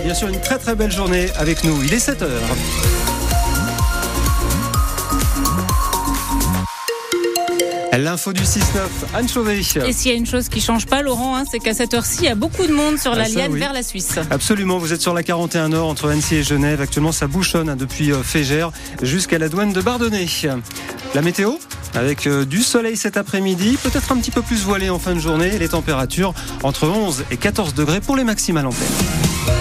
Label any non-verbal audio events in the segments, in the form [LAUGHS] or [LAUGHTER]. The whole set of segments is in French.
Bien sûr, une très très belle journée avec nous. Il est 7 heures. L'info du 6-9, Anne Chauvet. Et s'il y a une chose qui change pas, Laurent, hein, c'est qu'à cette heure-ci, il y a beaucoup de monde sur Ah, la ça, liane oui. vers la Suisse. Absolument, vous êtes sur la 41 Nord entre Annecy et Genève. Actuellement, ça bouchonne hein, depuis euh, Fégère jusqu'à la douane de Bardonnay. La météo avec euh, du soleil cet après-midi, peut-être un petit peu plus voilé en fin de journée. Les températures entre 11 et 14 degrés pour les maximales en paix.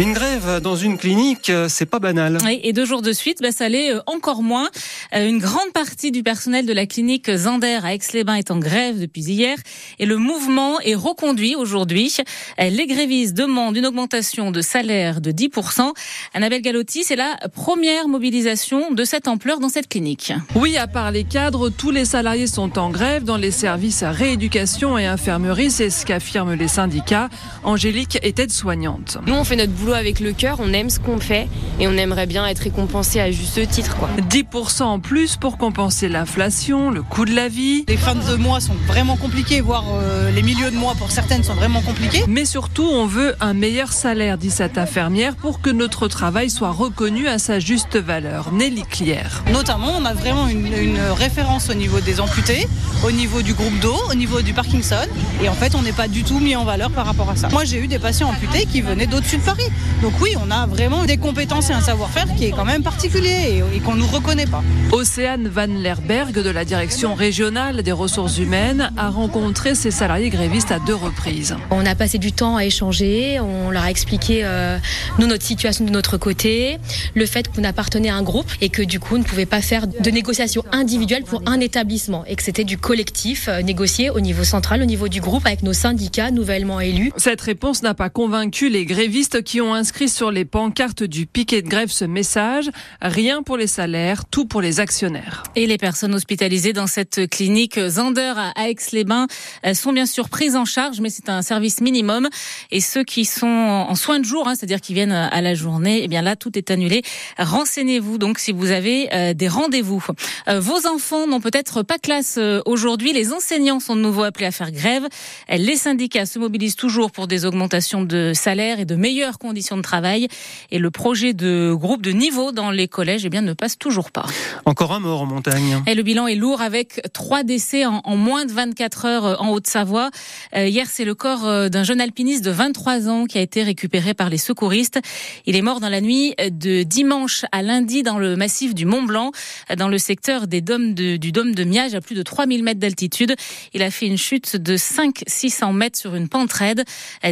Une grève dans une clinique, euh, c'est pas banal. Oui, et deux jours de suite, bah, ça l'est euh, encore moins. Euh, Une grande partie du personnel de la clinique Zander à Aix-les-Bains est en grève depuis hier et le mouvement est reconduit aujourd'hui. Les grévistes demandent une augmentation de salaire de 10%. Annabelle Galotti, c'est la première mobilisation de cette ampleur dans cette clinique. Oui, à part les cadres, tous les salariés sont en grève dans les services à rééducation et infirmerie, c'est ce qu'affirment les syndicats. Angélique est aide-soignante. Nous, on fait notre boulot avec le cœur, on aime ce qu'on fait et on aimerait bien être récompensé à juste titre. Quoi. 10% en plus pour compenser l'inflation, le coût de la vie. Les fins de mois sont vraiment compliquées, voire euh, les milieux de mois pour certaines sont vraiment compliqués. Mais surtout, on veut un meilleur salaire, dit cette infirmière, pour que notre travail soit reconnu à sa juste valeur. Nelly Clier. Notamment, on a vraiment une, une référence au niveau des amputés, au niveau du groupe d'eau, au niveau du Parkinson. Et en fait, on n'est pas du tout mis en valeur par rapport à ça. Moi, j'ai eu des patients amputés qui venaient d'au-dessus de Paris. Donc oui, on a vraiment des compétences et un savoir-faire qui est quand même particulier et, et qu'on ne nous reconnaît pas. Océane Van Lerberg de la direction régionale des ressources humaines a rencontré ses salariés grévistes à deux reprises. On a passé du temps à échanger, on leur a expliqué euh, nous notre situation de notre côté, le fait qu'on appartenait à un groupe et que du coup on ne pouvait pas faire de négociations individuelles pour un établissement et que c'était du collectif euh, négocié au niveau central, au niveau du groupe avec nos syndicats nouvellement élus. Cette réponse n'a pas convaincu les grévistes qui ont inscrit sur les pancartes du piquet de grève ce message rien pour les salaires, tout pour les actionnaires. Et les personnes hospitalisées dans cette clinique Zander à Aix-les-Bains sont bien sûr prises en charge, mais c'est un service minimum. Et ceux qui sont en soins de jour, hein, c'est-à-dire qui viennent à la journée, eh bien là, tout est annulé. Renseignez-vous donc si vous avez euh, des rendez-vous. Euh, vos enfants n'ont peut-être pas classe euh, aujourd'hui. Les enseignants sont de nouveau appelés à faire grève. Les syndicats se mobilisent toujours pour des augmentations de salaire et de meilleures conditions de travail. Et le projet de groupe de niveau dans les collèges, eh bien, ne passe toujours pas. Encore un mort en montagne. Et le bilan est lourd avec trois décès en, en moins de 24 heures euh, en Haute-Savoie. Euh, hier, c'est le corps euh, d'un jeune alpiniste de 23 ans qui a été récupéré par les secouristes. Il est mort dans la nuit de dimanche à lundi dans le massif du Mont Blanc, dans le secteur des dômes de- du dôme de Miage à plus de 3000 mètres d'altitude. Il a fait une chute de 500-600 mètres sur une pente raide.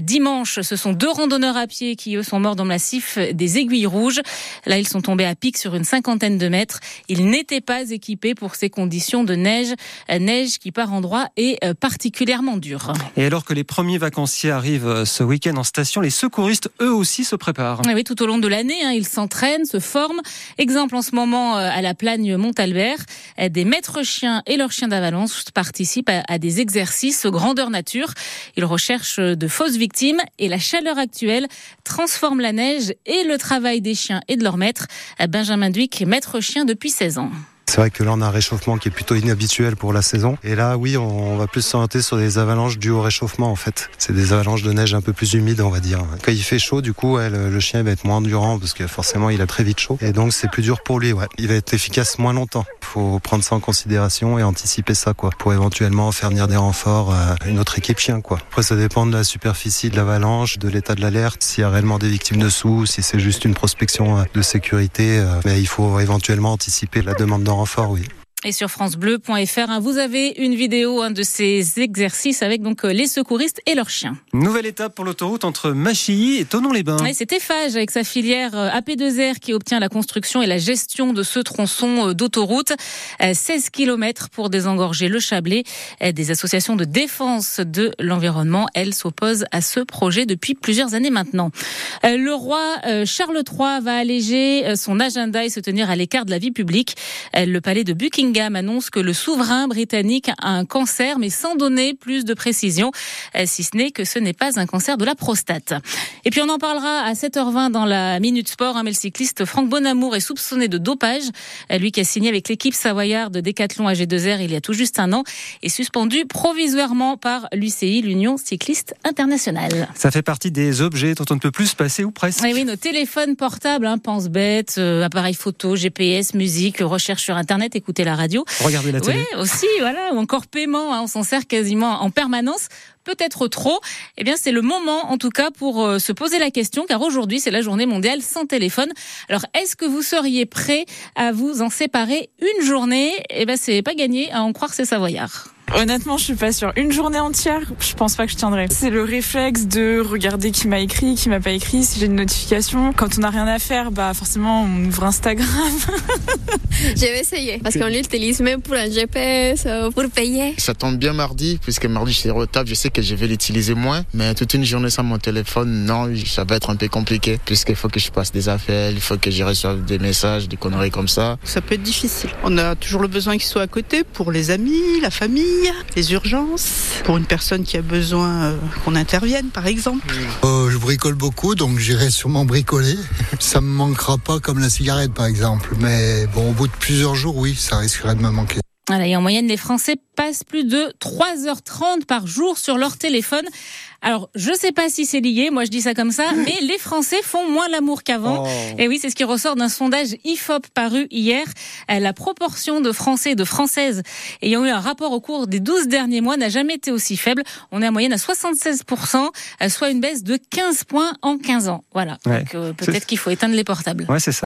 Dimanche, ce sont deux randonneurs à pied qui, eux, sont morts dans le massif des Aiguilles Rouges. Là, ils sont tombés à pic sur une cinquantaine de mètres. Ils n'étaient pas équipés pour ces conditions de neige, Euh, neige qui par endroits est euh, particulièrement dure. Et alors que les premiers vacanciers arrivent euh, ce week-end en station, les secouristes, eux aussi, se préparent. Ah Oui, tout au long de l'année, hein, ils s'entraînent, se forment. Exemple en ce moment à la Plagne Montalbert, des maîtres chiens et leurs chiens d'avalanche participent à, des exercices grandeur nature. Ils recherchent de fausses victimes et la chaleur actuelle transforme la neige et le travail des chiens et de leurs maîtres. Benjamin Duic maître chien depuis 16 ans. C'est vrai que là, on a un réchauffement qui est plutôt inhabituel pour la saison. Et là, oui, on va plus s'orienter sur des avalanches dues au réchauffement, en fait. C'est des avalanches de neige un peu plus humides, on va dire. Quand il fait chaud, du coup, le, chien va être moins endurant parce que forcément, il a très vite chaud. Et donc, c'est plus dur pour lui, ouais. Il va être efficace moins longtemps. Faut prendre ça en considération et anticiper ça, quoi. Pour éventuellement faire venir des renforts à une autre équipe chien, quoi. Après, ça dépend de la superficie de l'avalanche, de l'état de l'alerte, s'il y a réellement des victimes dessous, si c'est juste une prospection euh, de sécurité. euh, Mais il faut éventuellement anticiper la demande de renfort, oui. Et sur francebleu.fr, hein, vous avez une vidéo de ces exercices avec donc euh, les secouristes et leurs chiens. Nouvelle étape pour l'autoroute entre Machilly et Tonon-les-Bains. Et c'est Eiffage avec sa filière euh, AP2R qui obtient la construction et la gestion de ce tronçon euh, d'autoroute. Euh, 16 km pour désengorger le Chablais. Des associations de défense de l'environnement, elles s'opposent à ce projet depuis plusieurs années maintenant. Le roi Charles III va alléger son agenda et se tenir à l'écart de la vie publique. Le palais de Buckingham Buckingham annonce que le souverain britannique a un cancer, mais sans donner plus de précision, euh, si ce n'est que ce n'est pas un cancer de la prostate. Et puis on en parlera à 7h20 dans la Minute Sport, hein, mais le cycliste Franck Bonamour est soupçonné de dopage. Euh, lui qui a signé avec l'équipe savoyarde de Décathlon AG2R il y a tout juste un an, est suspendu provisoirement par l'UCI, l'Union cycliste internationale. Ça fait partie des objets dont on ne peut plus se passer ou presque. Oui, oui, nos téléphones portables, hein, pense-bête, euh, appareils photo, GPS, musique, recherche sur Internet, écouter la radio. Regardez la télé. Oui, aussi, voilà, ou encore paiement, hein, on s'en sert quasiment en permanence peut-être trop. Eh bien, c'est le moment, en tout cas, pour euh, se poser la question, car aujourd'hui, c'est la journée mondiale sans téléphone. Alors, est-ce que vous seriez prêt à vous en séparer une journée? Eh bien, c'est pas gagné à en croire ces Savoyards. Honnêtement, je suis pas sûre. Une journée entière, je pense pas que je tiendrai. C'est le réflexe de regarder qui m'a écrit, qui m'a pas écrit, si j'ai une notification. Quand on n'a rien à faire, bah forcément on ouvre Instagram. [LAUGHS] je vais essayer parce qu'on l'utilise même pour un GPS, euh, pour payer. Ça tombe bien mardi, puisque mardi je suis retable, je sais que je vais l'utiliser moins, mais toute une journée sans mon téléphone, non, ça va être un peu compliqué, puisqu'il faut que je passe des affaires, il faut que je reçoive des messages, des conneries comme ça. Ça peut être difficile. On a toujours le besoin qu'il soit à côté pour les amis, la famille les urgences, pour une personne qui a besoin euh, qu'on intervienne par exemple. Euh, je bricole beaucoup, donc j'irai sûrement bricoler. [LAUGHS] Ça me manquera pas comme la cigarette par exemple, mais bon, au bout de plusieurs jours, oui, ça risquerait de me manquer. Voilà, et en moyenne, les Français passent plus de 3h30 par jour sur leur téléphone. Alors, je sais pas si c'est lié, moi je dis ça comme ça, [LAUGHS] mais les Français font moins l'amour qu'avant. Oh. Et oui, c'est ce qui ressort d'un sondage IFOP paru hier. Euh, la proportion de Français et de Françaises ayant eu un rapport au cours des 12 derniers mois n'a jamais été aussi faible. On est en moyenne à 76%, euh, soit une baisse de 15 points en 15 ans. Voilà. Donc, euh, peut-être qu'il faut éteindre les portables. Ouais, c'est ça.